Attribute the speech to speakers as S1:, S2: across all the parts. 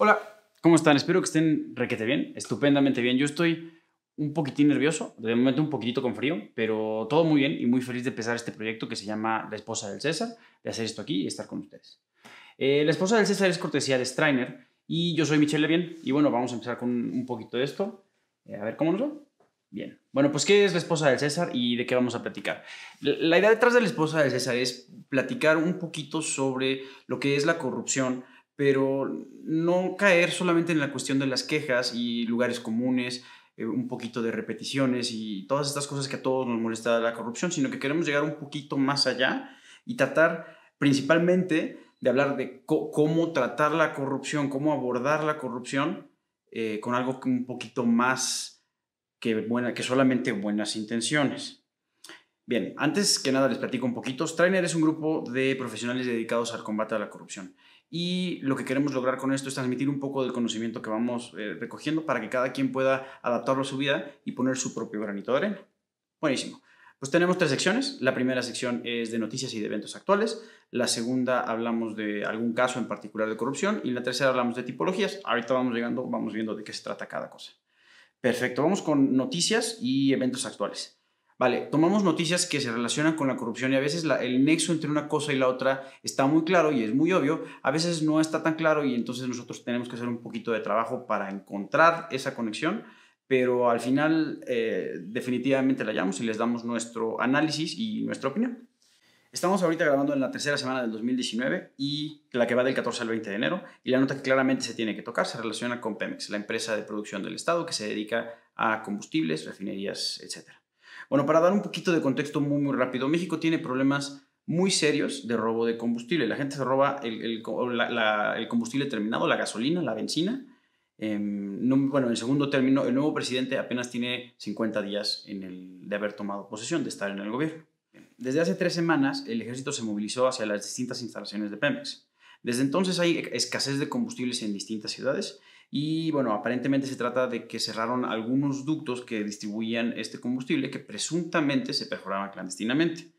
S1: Hola, ¿cómo están? Espero que estén requete bien, estupendamente bien. Yo estoy un poquitín nervioso, de momento un poquitito con frío, pero todo muy bien y muy feliz de empezar este proyecto que se llama La esposa del César, de hacer esto aquí y estar con ustedes. Eh, la esposa del César es cortesía de Strainer y yo soy Michelle Levien y bueno, vamos a empezar con un poquito de esto. Eh, a ver cómo nos va. Bien. Bueno, pues ¿qué es la esposa del César y de qué vamos a platicar? La idea detrás de la esposa del César es platicar un poquito sobre lo que es la corrupción, pero no caer solamente en la cuestión de las quejas y lugares comunes, eh, un poquito de repeticiones y todas estas cosas que a todos nos molesta la corrupción, sino que queremos llegar un poquito más allá y tratar principalmente de hablar de cómo tratar la corrupción, cómo abordar la corrupción eh, con algo un poquito más que, buena, que solamente buenas intenciones. Bien, antes que nada les platico un poquito. Strainer es un grupo de profesionales dedicados al combate a la corrupción. Y lo que queremos lograr con esto es transmitir un poco del conocimiento que vamos eh, recogiendo para que cada quien pueda adaptarlo a su vida y poner su propio granito de arena. Buenísimo. Pues tenemos tres secciones. La primera sección es de noticias y de eventos actuales. La segunda hablamos de algún caso en particular de corrupción. Y la tercera hablamos de tipologías. Ahorita vamos llegando, vamos viendo de qué se trata cada cosa. Perfecto, vamos con noticias y eventos actuales. Vale, tomamos noticias que se relacionan con la corrupción y a veces el nexo entre una cosa y la otra está muy claro y es muy obvio, a veces no está tan claro y entonces nosotros tenemos que hacer un poquito de trabajo para encontrar esa conexión, pero al final eh, definitivamente la hallamos y les damos nuestro análisis y nuestra opinión. Estamos ahorita grabando en la tercera semana del 2019 y la que va del 14 al 20 de enero y la nota que claramente se tiene que tocar se relaciona con Pemex, la empresa de producción del Estado que se dedica a combustibles, refinerías, etc. Bueno, para dar un poquito de contexto muy, rápido, México tiene problemas muy serios de robo de combustible. La gente se roba el, combustible terminado, la gasolina, la benzina. Em, bueno, en segundo término, el nuevo presidente apenas tiene 50 días de haber tomado posesión, de estar en el gobierno. Desde hace tres semanas, el ejército se movilizó hacia las distintas instalaciones de Pemex. Desde entonces hay escasez de combustibles en distintas ciudades y, bueno, aparentemente se trata de que cerraron algunos ductos que distribuían este combustible que presuntamente se perforaban clandestinamente.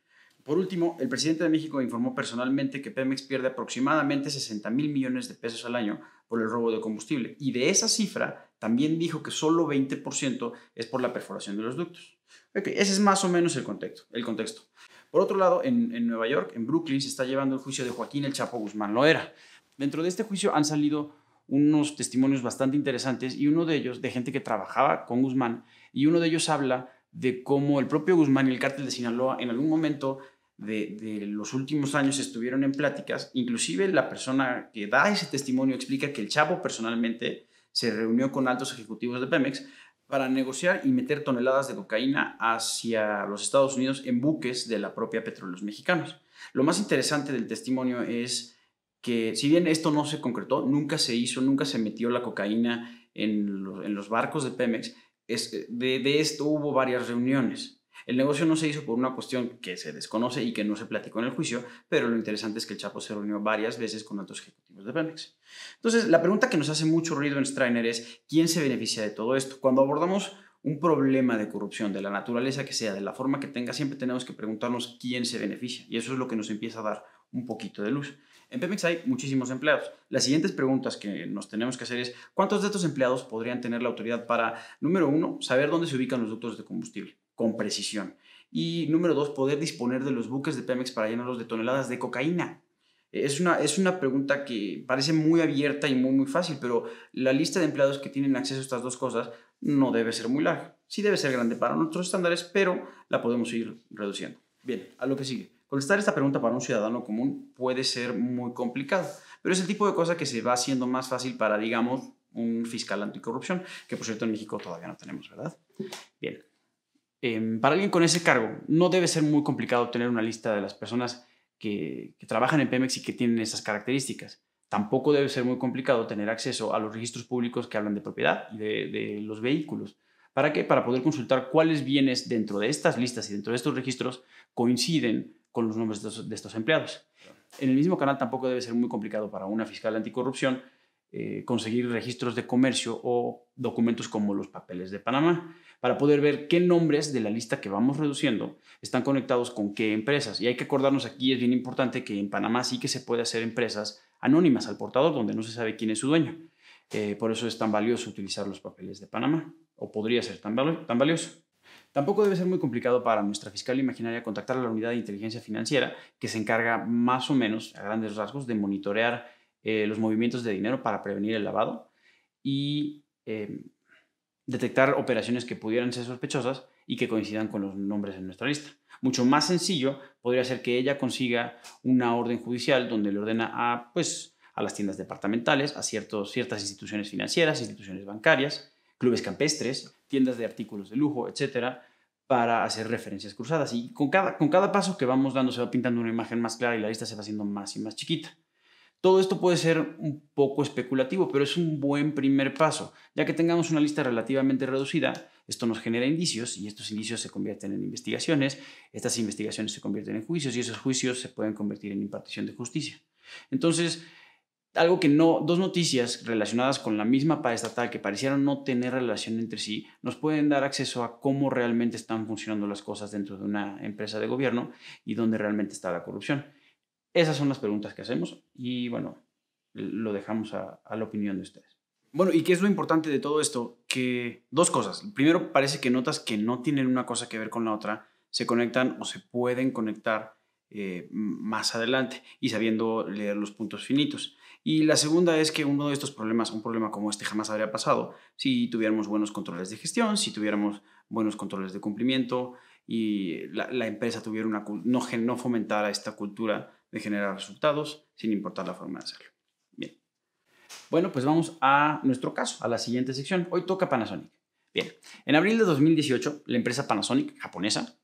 S1: Por último, el presidente de México informó personalmente que Pemex pierde aproximadamente 60 mil millones de pesos al año por el robo de combustible y de esa cifra también dijo que solo 20% es por la perforación de los ductos. ese es más o menos el contexto. El contexto. Por otro lado, en, Nueva York, en Brooklyn, se está llevando el juicio de Joaquín El Chapo Guzmán Loera. Dentro de este juicio han salido unos testimonios bastante interesantes y uno de ellos de gente que trabajaba con Guzmán y uno de ellos habla de cómo el propio Guzmán y el cártel de Sinaloa en algún momento de, los últimos años estuvieron en pláticas. Inclusive la persona que da ese testimonio explica que el Chapo personalmente se reunió con altos ejecutivos de Pemex para negociar y meter toneladas de cocaína hacia los Estados Unidos en buques de la propia Petróleos Mexicanos. Lo más interesante del testimonio es que si bien esto no se concretó, nunca se hizo, nunca se metió la cocaína en, los barcos de Pemex, de esto hubo varias reuniones. El negocio no se hizo por una cuestión que se desconoce y que no se platicó en el juicio, pero lo interesante es que el Chapo se reunió varias veces con altos ejecutivos de Pemex. Entonces, la pregunta que nos hace mucho ruido en Strainer es, ¿quién se beneficia de todo esto? Cuando abordamos un problema de corrupción, de la naturaleza que sea, de la forma que tenga, siempre tenemos que preguntarnos quién se beneficia. Y eso es lo que nos empieza a dar un poquito de luz. En Pemex hay muchísimos empleados. Las siguientes preguntas que nos tenemos que hacer es, ¿cuántos de estos empleados podrían tener la autoridad para, número uno, saber dónde se ubican los ductos de combustible? con precisión. Y número dos, poder disponer de los buques de Pemex para llenarlos de toneladas de cocaína. Es una, es una pregunta que parece muy abierta y muy, muy fácil, pero la lista de empleados que tienen acceso a estas dos cosas no debe ser muy larga. Sí debe ser grande para nuestros estándares, pero la podemos ir reduciendo. Bien, a lo que sigue. Contestar esta pregunta para un ciudadano común puede ser muy complicado, pero es el tipo de cosa que se va haciendo más fácil para, digamos, un fiscal anticorrupción, que por cierto en México todavía no tenemos, ¿verdad? Bien, Em, para alguien con ese cargo, no debe ser muy complicado tener una lista de las personas que, trabajan en Pemex y que tienen esas características. Tampoco debe ser muy complicado tener acceso a los registros públicos que hablan de propiedad y de, los vehículos. ¿Para qué? Para poder consultar cuáles bienes dentro de estas listas y dentro de estos registros coinciden con los nombres de estos, empleados. En el mismo canal tampoco debe ser muy complicado para una fiscal anticorrupción eh, conseguir registros de comercio o documentos como los papeles de Panamá para poder ver qué nombres de la lista que vamos reduciendo están conectados con qué empresas. Y hay que acordarnos aquí, es bien importante que en Panamá sí que se puede hacer empresas anónimas al portador, donde no se sabe quién es su dueño. Eh, por eso es tan valioso utilizar los papeles de Panamá, o podría ser tan, tan valioso. Tampoco debe ser muy complicado para nuestra fiscal imaginaria contactar a la unidad de inteligencia financiera que se encarga más o menos, a grandes rasgos, de monitorear eh, los movimientos de dinero para prevenir el lavado y em, detectar operaciones que pudieran ser sospechosas y que coincidan con los nombres en nuestra lista. Mucho más sencillo podría ser que ella consiga una orden judicial donde le ordena a, pues, a las tiendas departamentales, a ciertos, ciertas instituciones financieras, instituciones bancarias, clubes campestres, tiendas de artículos de lujo, etcétera, para hacer referencias cruzadas. Y con cada, con cada paso que vamos dando se va pintando una imagen más clara y la lista se va haciendo más y más chiquita. Todo esto puede ser un poco especulativo, pero es un buen primer paso. Ya que tengamos una lista relativamente reducida, esto nos genera indicios y estos indicios se convierten en investigaciones, estas investigaciones se convierten en juicios y esos juicios se pueden convertir en impartición de justicia. Entonces, algo que no, dos noticias relacionadas con la misma estatal que parecieron no tener relación entre sí, nos pueden dar acceso a cómo realmente están funcionando las cosas dentro de una empresa de gobierno y dónde realmente está la corrupción. Esas son las preguntas que hacemos y bueno, lo dejamos a, la opinión de ustedes. Bueno, ¿y qué es lo importante de todo esto? Que dos cosas. Primero, parece que notas que no tienen una cosa que ver con la otra se conectan o se pueden conectar eh, más adelante y sabiendo leer los puntos finitos. Y la segunda es que uno de estos problemas, un problema como este jamás habría pasado si tuviéramos buenos controles de gestión, si tuviéramos buenos controles de cumplimiento y la, empresa tuviera una, no, no fomentara esta cultura de generar resultados sin importar la forma de hacerlo. Bien. Bueno, pues vamos a nuestro caso, a la siguiente sección. Hoy toca Panasonic. Bien, en abril de 2018, la empresa Panasonic, japonesa,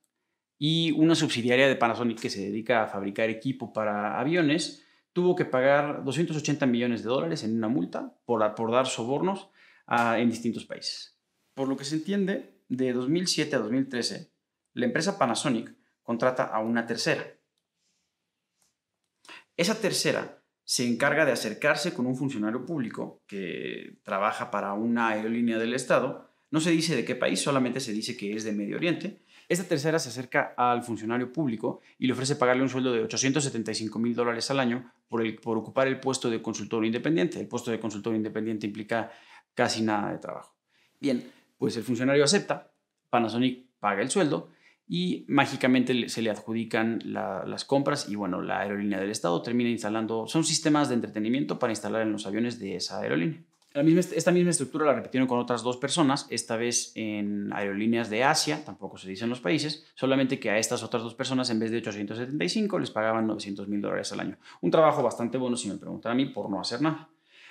S1: y una subsidiaria de Panasonic que se dedica a fabricar equipo para aviones, tuvo que pagar 280 millones de dólares en una multa por, por dar sobornos en distintos países. Por lo que se entiende, de 2007 a 2013, la empresa Panasonic contrata a una tercera, esa tercera se encarga de acercarse con un funcionario público que trabaja para una aerolínea del Estado. No se dice de qué país, solamente se dice que es de Medio Oriente. Esta tercera se acerca al funcionario público y le ofrece pagarle un sueldo de 875 mil dólares al año por, ocupar el puesto de consultor independiente. El puesto de consultor independiente implica casi nada de trabajo. Bien, pues el funcionario acepta, Panasonic paga el sueldo y mágicamente se le adjudican las compras y bueno, la aerolínea del Estado termina instalando, son sistemas de entretenimiento para instalar en los aviones de esa aerolínea. Esta misma estructura la repitieron con otras dos personas, esta vez en aerolíneas de Asia, tampoco se dice en los países, solamente que a estas otras dos personas en vez de 875 les pagaban 900 mil dólares al año. Un trabajo bastante bueno si me preguntan a mí por no hacer nada.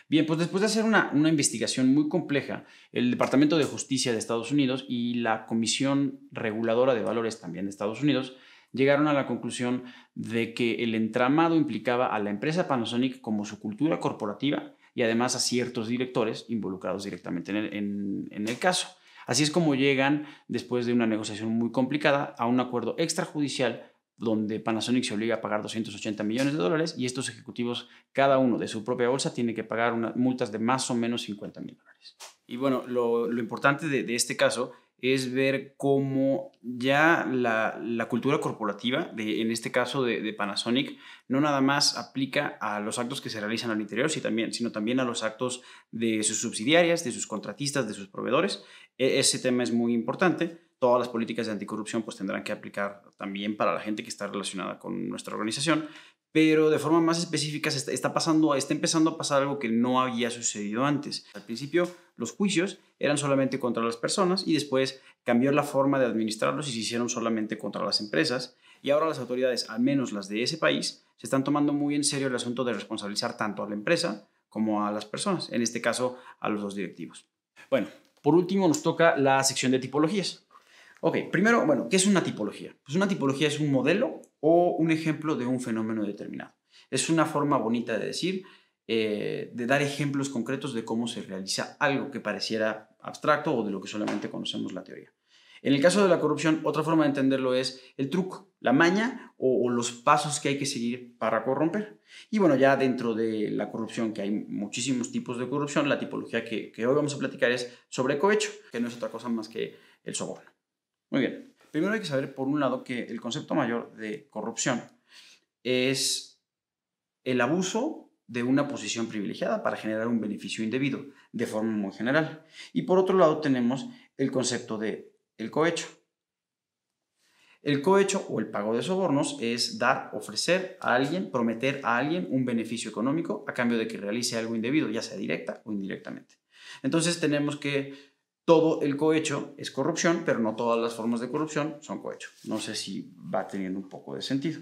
S1: Bien, pues después de hacer una, investigación muy compleja, el Departamento de Justicia de Estados Unidos y la Comisión Reguladora de Valores también de Estados Unidos llegaron a la conclusión de que el entramado implicaba a la empresa Panasonic como su cultura corporativa y además a ciertos directores involucrados directamente en el caso. Así es como llegan, después de una negociación muy complicada, a un acuerdo extrajudicial donde Panasonic se obliga a pagar 280 millones de dólares y estos ejecutivos, cada uno de su propia bolsa, tiene que pagar multas de más o menos 50 mil dólares. Y bueno, lo, importante de, este caso es ver cómo ya la, cultura corporativa, en este caso de, Panasonic, no nada más aplica a los actos que se realizan al interior, sino también, sino también a los actos de sus subsidiarias, de sus contratistas, de sus proveedores. E, ese tema es muy importante todas las políticas de anticorrupción pues tendrán que aplicar también para la gente que está relacionada con nuestra organización, pero de forma más específica está, pasando, está empezando a pasar algo que no había sucedido antes. Al principio los juicios eran solamente contra las personas y después cambió la forma de administrarlos y se hicieron solamente contra las empresas y ahora las autoridades, al menos las de ese país, se están tomando muy en serio el asunto de responsabilizar tanto a la empresa como a las personas, en este caso a los dos directivos. Bueno, por último nos toca la sección de tipologías. Ok, primero, bueno, ¿qué es una tipología? Pues una tipología es un modelo o un ejemplo de un fenómeno determinado. Es una forma bonita de decir, eh, de dar ejemplos concretos de cómo se realiza algo que pareciera abstracto o de lo que solamente conocemos la teoría. En el caso de la corrupción, otra forma de entenderlo es el truco, la maña o, los pasos que hay que seguir para corromper. Y bueno, ya dentro de la corrupción, que hay muchísimos tipos de corrupción, la tipología que, que hoy vamos a platicar es sobre cohecho, que no es otra cosa más que el soborno. Muy bien. Primero hay que saber, por un lado, que el concepto mayor de corrupción es el abuso de una posición privilegiada para generar un beneficio indebido, de forma muy general. Y por otro lado tenemos el concepto de el cohecho. El cohecho o el pago de sobornos es dar, ofrecer a alguien, prometer a alguien un beneficio económico a cambio de que realice algo indebido, ya sea directa o indirectamente. Entonces tenemos que todo el cohecho es corrupción, pero no todas las formas de corrupción son cohecho. No sé si va teniendo un poco de sentido.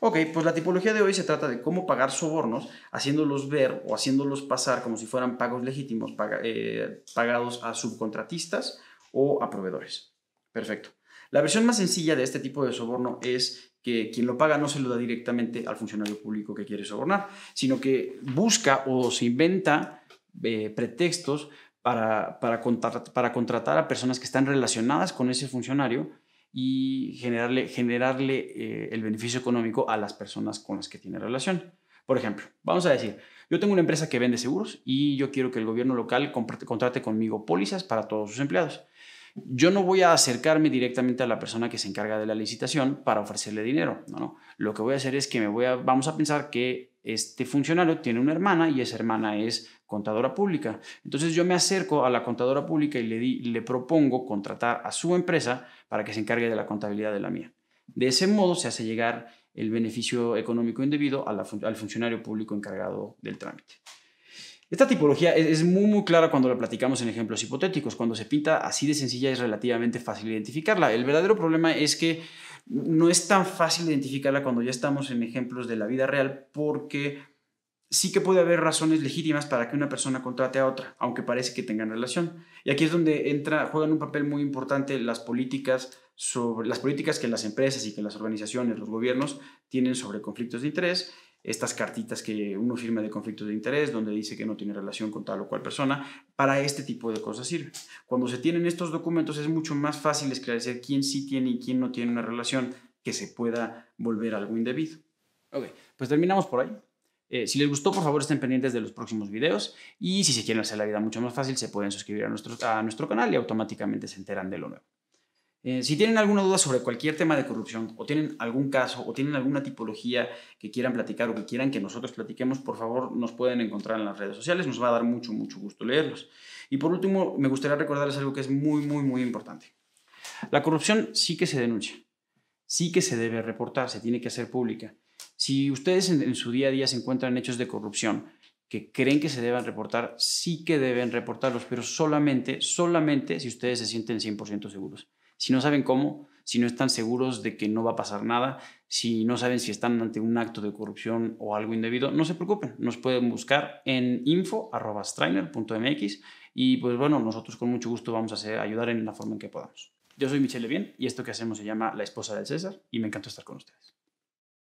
S1: Ok, pues la tipología de hoy se trata de cómo pagar sobornos, haciéndolos ver o haciéndolos pasar como si fueran pagos legítimos eh, pagados a subcontratistas o a proveedores. Perfecto. La versión más sencilla de este tipo de soborno es que quien lo paga no se lo da directamente al funcionario público que quiere sobornar, sino que busca o se inventa eh, pretextos para, para, para contratar a personas que están relacionadas con ese funcionario y generarle, generarle eh, el beneficio económico a las personas con las que tiene relación. Por ejemplo, vamos a decir, yo tengo una empresa que vende seguros y yo quiero que el gobierno local contrate conmigo pólizas para todos sus empleados. Yo no voy a acercarme directamente a la persona que se encarga de la licitación para ofrecerle dinero. No, Lo que voy a hacer es que me voy a, vamos a pensar que este funcionario tiene una hermana y esa hermana es contadora pública. Entonces yo me acerco a la contadora pública y le, le propongo contratar a su empresa para que se encargue de la contabilidad de la mía. De ese modo se hace llegar el beneficio económico indebido al funcionario público encargado del trámite. Esta tipología es, muy, muy clara cuando la platicamos en ejemplos hipotéticos. Cuando se pinta así de sencilla es relativamente fácil identificarla. El verdadero problema es que no es tan fácil identificarla cuando ya estamos en ejemplos de la vida real porque sí que puede haber razones legítimas para que una persona contrate a otra, aunque parece que tengan relación. Y aquí es donde entra, juegan un papel muy importante las políticas sobre las políticas que las empresas y que las organizaciones, los gobiernos tienen sobre conflictos de interés, estas cartitas que uno firma de conflictos de interés donde dice que no tiene relación con tal o cual persona, para este tipo de cosas sirve. Cuando se tienen estos documentos es mucho más fácil esclarecer quién sí tiene y quién no tiene una relación que se pueda volver algo indebido. Ok, pues terminamos por ahí. Eh, si les gustó, por favor, estén pendientes de los próximos videos y si se quieren hacer la vida mucho más fácil, se pueden suscribir a nuestro, a nuestro canal y automáticamente se enteran de lo nuevo. Eh, si tienen alguna duda sobre cualquier tema de corrupción o tienen algún caso o tienen alguna tipología que quieran platicar o que quieran que nosotros platiquemos, por favor nos pueden encontrar en las redes sociales, nos va a dar mucho, mucho gusto leerlos. Y por último, me gustaría recordarles algo que es muy, muy, muy importante. La corrupción sí que se denuncia, sí que se debe reportar, se tiene que hacer pública. Si ustedes en, su día a día se encuentran hechos de corrupción que creen que se deban reportar, sí que deben reportarlos, pero solamente, solamente si ustedes se sienten 100% seguros. Si no saben cómo, si no están seguros de que no va a pasar nada, si no saben si están ante un acto de corrupción o algo indebido, no se preocupen, nos pueden buscar en info.strainer.mx y pues bueno, nosotros con mucho gusto vamos a ayudar en la forma en que podamos. Yo soy Michelle Bien y esto que hacemos se llama La esposa del César y me encanta estar con ustedes.